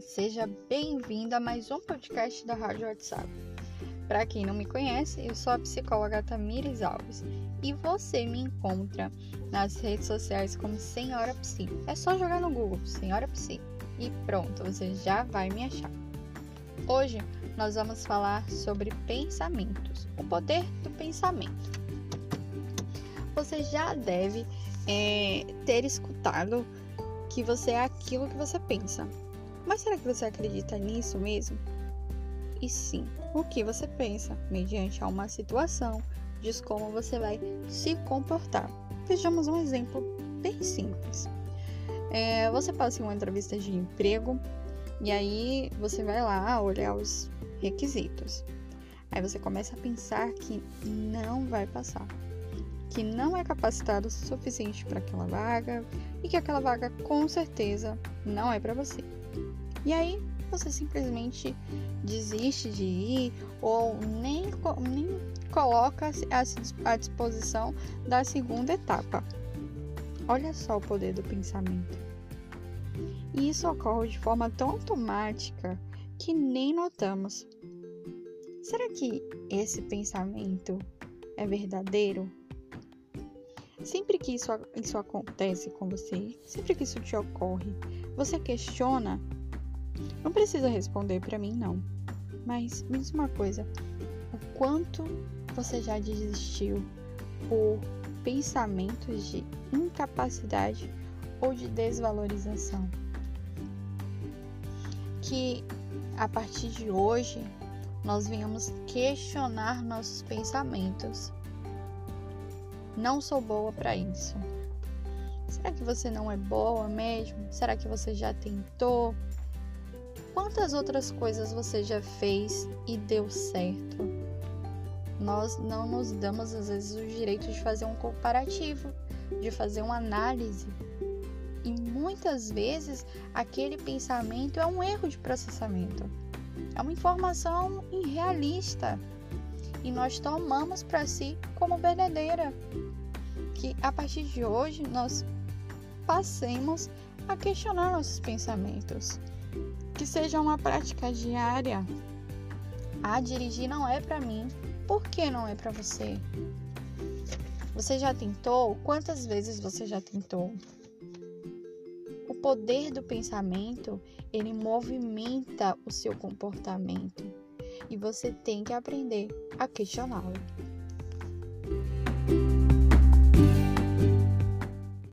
seja bem-vindo a mais um podcast da Rádio WhatsApp. Para quem não me conhece, eu sou a psicóloga Tamires Alves e você me encontra nas redes sociais como Senhora Psi. É só jogar no Google Senhora Psi e pronto, você já vai me achar. Hoje nós vamos falar sobre pensamentos, o poder do pensamento. Você já deve é, ter escutado que você é aquilo que você pensa. Mas será que você acredita nisso mesmo? E sim, o que você pensa, mediante a uma situação, diz como você vai se comportar. Vejamos um exemplo bem simples. É, você passa em uma entrevista de emprego e aí você vai lá olhar os requisitos. Aí você começa a pensar que não vai passar que não é capacitado o suficiente para aquela vaga e que aquela vaga com certeza não é para você. E aí você simplesmente desiste de ir ou nem, nem coloca à disposição da segunda etapa. Olha só o poder do pensamento. E isso ocorre de forma tão automática que nem notamos. Será que esse pensamento é verdadeiro? Sempre que isso, isso acontece com você, sempre que isso te ocorre, você questiona. Não precisa responder para mim, não. Mas me diz uma coisa: o quanto você já desistiu por pensamentos de incapacidade ou de desvalorização? Que a partir de hoje nós venhamos questionar nossos pensamentos não sou boa para isso. Será que você não é boa mesmo? Será que você já tentou? Quantas outras coisas você já fez e deu certo? Nós não nos damos às vezes o direito de fazer um comparativo, de fazer uma análise. E muitas vezes aquele pensamento é um erro de processamento. É uma informação irrealista e nós tomamos para si como verdadeira. Que a partir de hoje nós passemos a questionar nossos pensamentos. Que seja uma prática diária. Ah, dirigir não é para mim. Por que não é para você? Você já tentou? Quantas vezes você já tentou? O poder do pensamento, ele movimenta o seu comportamento e você tem que aprender a questioná-lo.